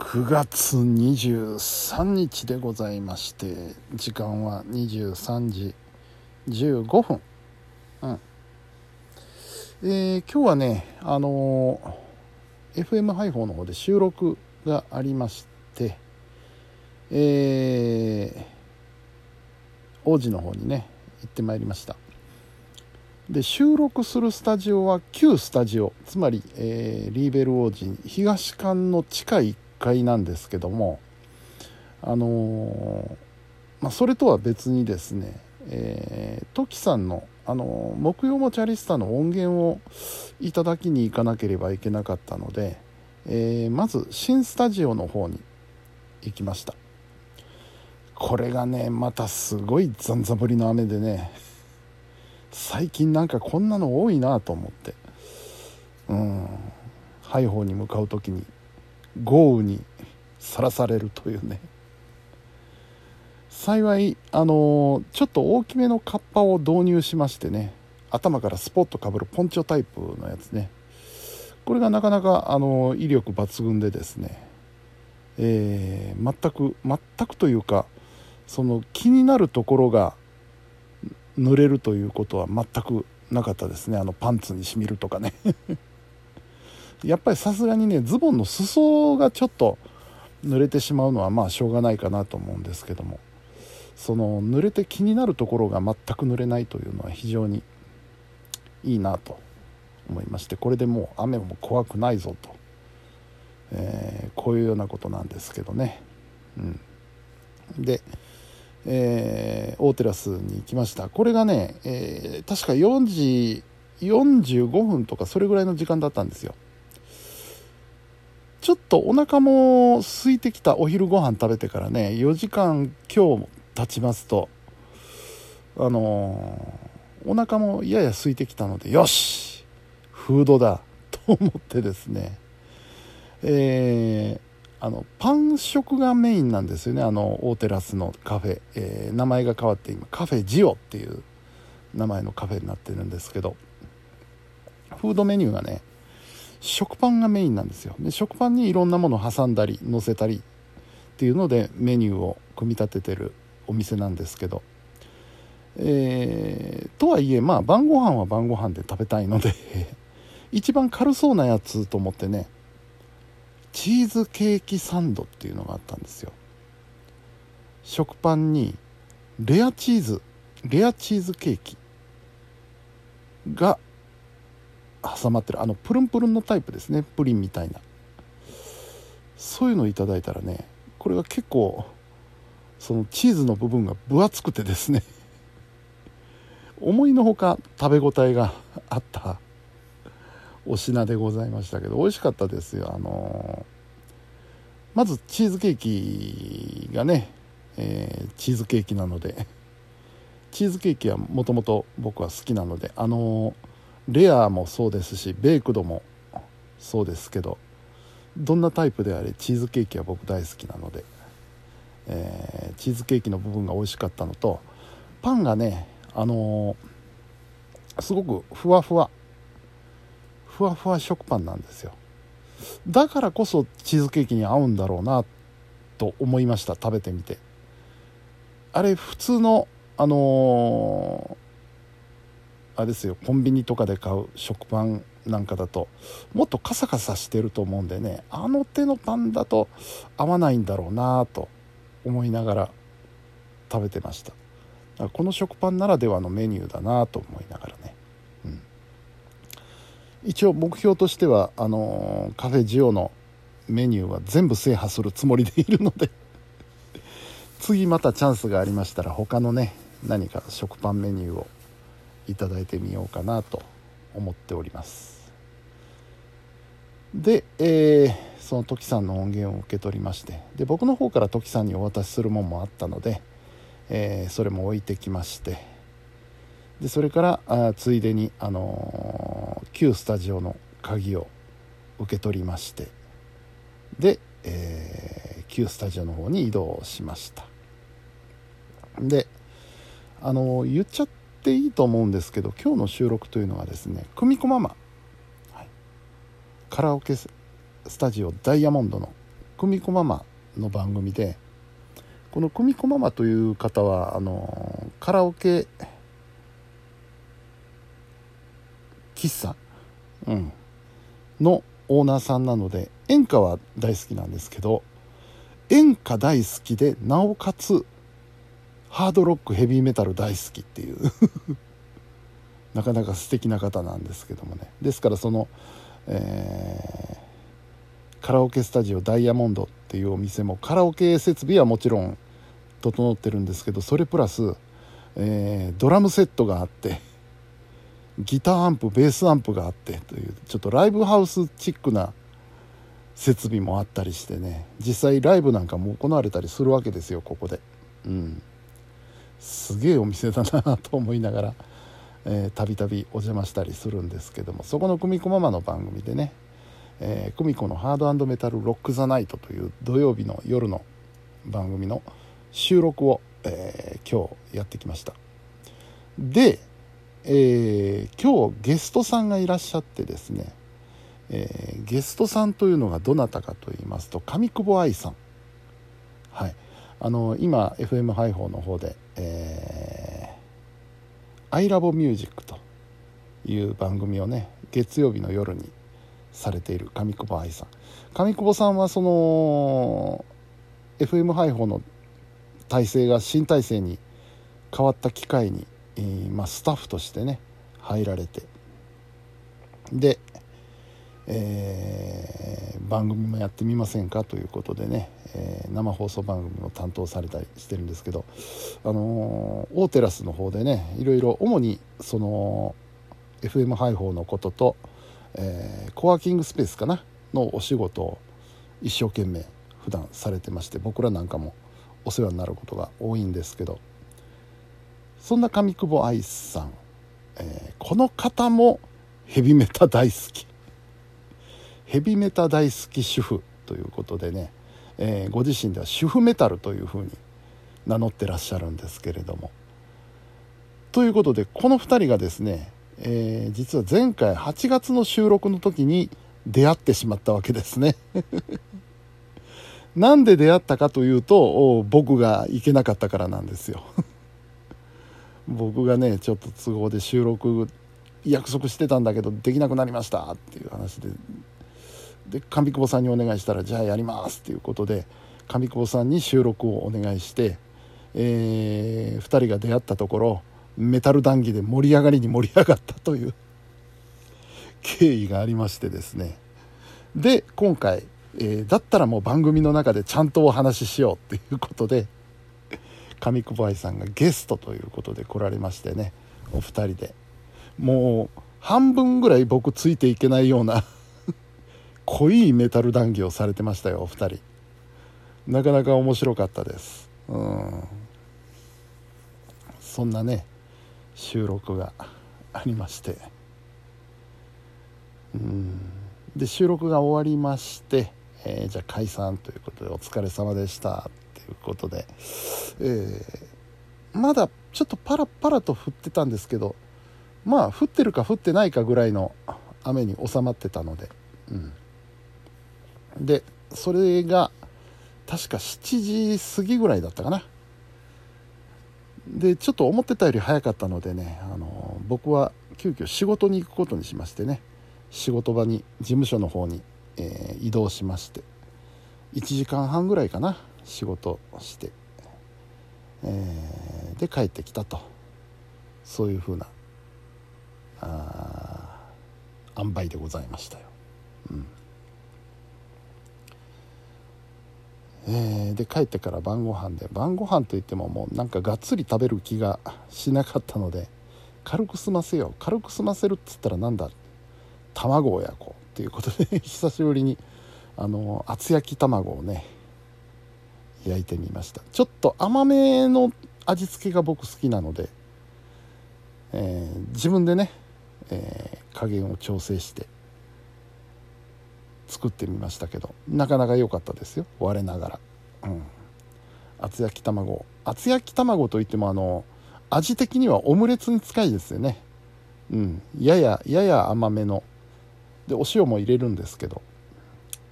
9月23日でございまして時間は23時15分うん。えー、今日はねあのー、FM 配報の方で収録がありましてえー、王子の方にね行ってまいりました。で収録するスタジオは旧スタジオ。つまり、えー、リーベル王子東館の地下1階なんですけどもあの、まあ、それとは別にですね、えー、トキさんの、あの、木曜もチャリスタの音源をいただきに行かなければいけなかったので、えー、まず新スタジオの方に行きました。これがねまたすごいざんざぶりの雨でね最近なんかこんなの多いなと思ってうんハイホーに向かう時に豪雨にさらされるというね。幸いあのちょっと大きめのカッパを導入しましてね頭からスポッとかぶるポンチョタイプのやつね。これがなかなかあの威力抜群でですね、えー、全く全くというかその気になるところが濡れるということは全くなかったですね。あのパンツにしみるとかね。やっぱりさすがにねズボンの裾がちょっと濡れてしまうのはまあしょうがないかなと思うんですけども。その濡れて気になるところが全く濡れないというのは非常にいいなと思いましてこれでもう雨も怖くないぞと、えー、こういうようなことなんですけどね、うん、でえー、大テラスに行きました。これがね、えー、確か4時45分とかそれぐらいの時間だったんですよ。ちょっとお腹も空いてきたお昼ご飯食べてからね4時間今日経ちますとあのー、お腹もやや空いてきたのでよしフードだと思ってですね。えーあのパン食がメインなんですよねあの大テラスのカフェ、えー、名前が変わって今カフェジオっていう名前のカフェになってるんですけどフードメニューがね食パンがメインなんですよ。で食パンにいろんなものを挟んだり乗せたりっていうのでメニューを組み立ててるお店なんですけど。えー、とはいえまあ晩ご飯は晩ご飯で食べたいので 一番軽そうなやつと思ってねチーズケーキサンドっていうのがあったんですよ。食パンにレアチーズレアチーズケーキが挟まってるあのプルンプルンのタイプですね。プリンみたいな。そういうのをいただいたらねこれが結構そのチーズの部分が分厚くてですね。思いのほか食べ応えがあったお品でございましたけど美味しかったですよ。あのまずチーズケーキがね、えー、チーズケーキなので。チーズケーキはもともと僕は好きなのであのレアもそうですしベイクドもそうですけどどんなタイプであれチーズケーキは僕大好きなので、えー、チーズケーキの部分が美味しかったのとパンがねあのー、すごくふわふわふわふわ食パンなんですよ。だからこそチーズケーキに合うんだろうなと思いました食べてみて。あれ普通のあのー、あれですよ。コンビニとかで買う食パンなんかだともっとカサカサしてると思うんでねあの手のパンだと合わないんだろうなと思いながら食べてました。この食パンならではのメニューだなと思いながらね。うん。一応目標としてはあのカフェジオのメニューは全部制覇するつもりでいるので。次またチャンスがありましたら他のね何か食パンメニューをいただいてみようかなと思っております。で、えー、そのトキさんの音源を受け取りましてで僕の方からトキさんにお渡しするもんもあったので、えー、それも置いてきましてでそれからあついでに、あのー、旧スタジオの鍵を受け取りましてで、えー、旧スタジオの方に移動しました。であのー、言っちゃっていいと思うんですけど今日の収録というのはですね久美子ママ、はい、カラオケスタジオダイヤモンドの久美子ママの番組でこの久美子ママという方はあのカラオケ喫茶、うん、のオーナーさんなので演歌は大好きなんですけど演歌大好きでなおかつハードロックヘビーメタル大好きっていう。なかなか素敵な方なんですけどもね。ですからその、えー、カラオケスタジオダイヤモンドっていうお店もカラオケ設備はもちろん整ってるんですけどそれプラス、えー、ドラムセットがあってギターアンプベースアンプがあってというちょっとライブハウスチックな設備もあったりしてね。実際ライブなんかも行われたりするわけですよここで。うん。すげえお店だなと思いながらたびたびお邪魔したりするんですけどもそこの久美子ママの番組でね久美子のハードメタルロック・ザ・ナイトという土曜日の夜の番組の収録を、えー、今日やってきました。で、えー、今日ゲストさんがいらっしゃってですね、えー、ゲストさんというのがどなたかと言いますと上久保愛さん。あの今 FM ハイホーの方で、アイラボミュージックという番組をね月曜日の夜にされている上久保愛さん。上久保さんはその FM ハイホーの体制が新体制に変わった機会に、えー、まあ、スタッフとしてね入られて。で、えー、番組もやってみませんかということでね、えー、生放送番組を担当されたりしてるんですけど、あのー、大テラスの方でねいろいろ主にその FM 配報のことと、えー、コワーキングスペースかなのお仕事を一生懸命普段されてまして僕らなんかもお世話になることが多いんですけどそんな上久保愛さん、えー、この方もヘビメタ大好き。ヘビメタ大好き主婦ということでね、えー、ご自身では主婦メタルというふうに名乗ってらっしゃるんですけれども。ということでこの2人がですね、えー、実は前回8月の収録の時に出会ってしまったわけですね。なんで出会ったかというと僕が行けなかったからなんですよ。僕がねちょっと都合で収録約束してたんだけどできなくなりましたっていう話でで上久保さんにお願いしたらじゃあやりますっていうことで上久保さんに収録をお願いして、えー、2人が出会ったところメタル談義で盛り上がりに盛り上がったという経緯がありましてですね。で今回えー、だったらもう番組の中でちゃんとお話ししようっていうことで上久保愛さんがゲストということで来られましてねお二人で。もう半分ぐらい僕ついていけないような濃いメタル談義をされてましたよお二人。なかなか面白かったです。うん。そんなね収録がありまして。うん。で収録が終わりましてえー、じゃあ解散ということでお疲れ様でしたっていうことで、えー、まだちょっとパラパラと降ってたんですけどまあ降ってるか降ってないかぐらいの雨に収まってたので、うん、でそれが確か7時過ぎぐらいだったかな。でちょっと思ってたより早かったのでねあの僕は急遽仕事に行くことにしましてね仕事場に事務所の方にえー、移動しまして1時間半ぐらいかな仕事して、えー、で帰ってきたと。そういうふうなあ塩梅でございましたよ。うん。えー、で帰ってから晩ご飯で晩ご飯といってももうなんかがっつり食べる気がしなかったので軽く済ませよう。軽く済ませるっつったらなんだ？卵を焼こうということで 久しぶりにあの厚焼き卵をね焼いてみました。ちょっと甘めの味付けが僕好きなので、えー、自分でね、えー、加減を調整して作ってみましたけどなかなか良かったですよ。我ながら、うん、厚焼き卵。厚焼き卵といってもあの味的にはオムレツに近いですよね。うん。やややや甘めの。でお塩も入れるんですけど。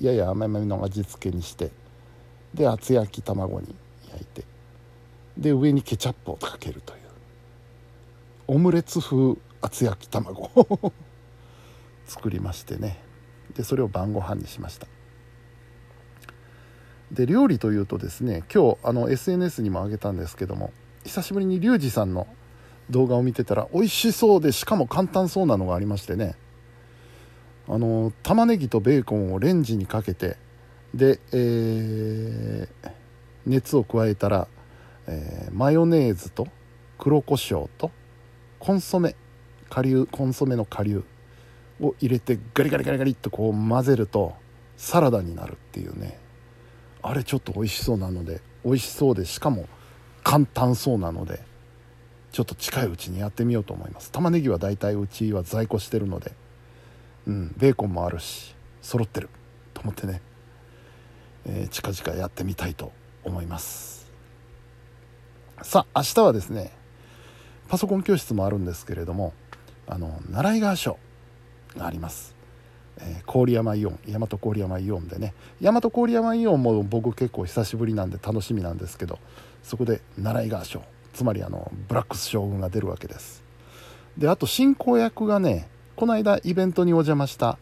やや甘めの味付けにして。で厚焼き卵に焼いて。で上にケチャップをかけるという。オムレツ風厚焼き卵 作りましてね。でそれを晩ご飯にしました。で料理というとですね今日あの SNS にも上げたんですけども久しぶりにリュウジさんの動画を見てたら美味しそうでしかも簡単そうなのがありましてね。あの玉ねぎとベーコンをレンジにかけてで、えー、熱を加えたら、えー、マヨネーズと黒胡椒とコンソメ顆粒コンソメの顆粒を入れてガリガリガリガリっとこう混ぜるとサラダになるっていうね。あれちょっと美味しそうなので美味しそうでしかも簡単そうなのでちょっと近いうちにやってみようと思います。玉ねぎはだいたいうちは在庫してるのでうんベーコンもあるし揃ってると思ってね、えー、近々やってみたいと思います。さあ明日はですねパソコン教室もあるんですけれどもあの習い川賞があります、えー、郡山イオン大和郡山イオンでね。大和郡山イオンも僕結構久しぶりなんで楽しみなんですけどそこで習い川賞つまりあのブラックス将軍が出るわけです。であと進行役がねこの間イベントにお邪魔した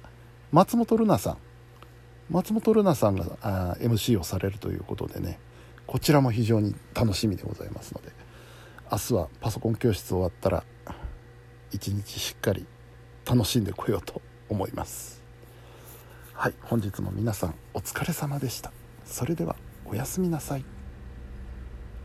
松本ルナさん。松本ルナさんがあ MC をされるということでね。こちらも非常に楽しみでございますので。明日はパソコン教室終わったら一日しっかり楽しんでこようと思います。はい本日も皆さんお疲れ様でした。それではおやすみなさい。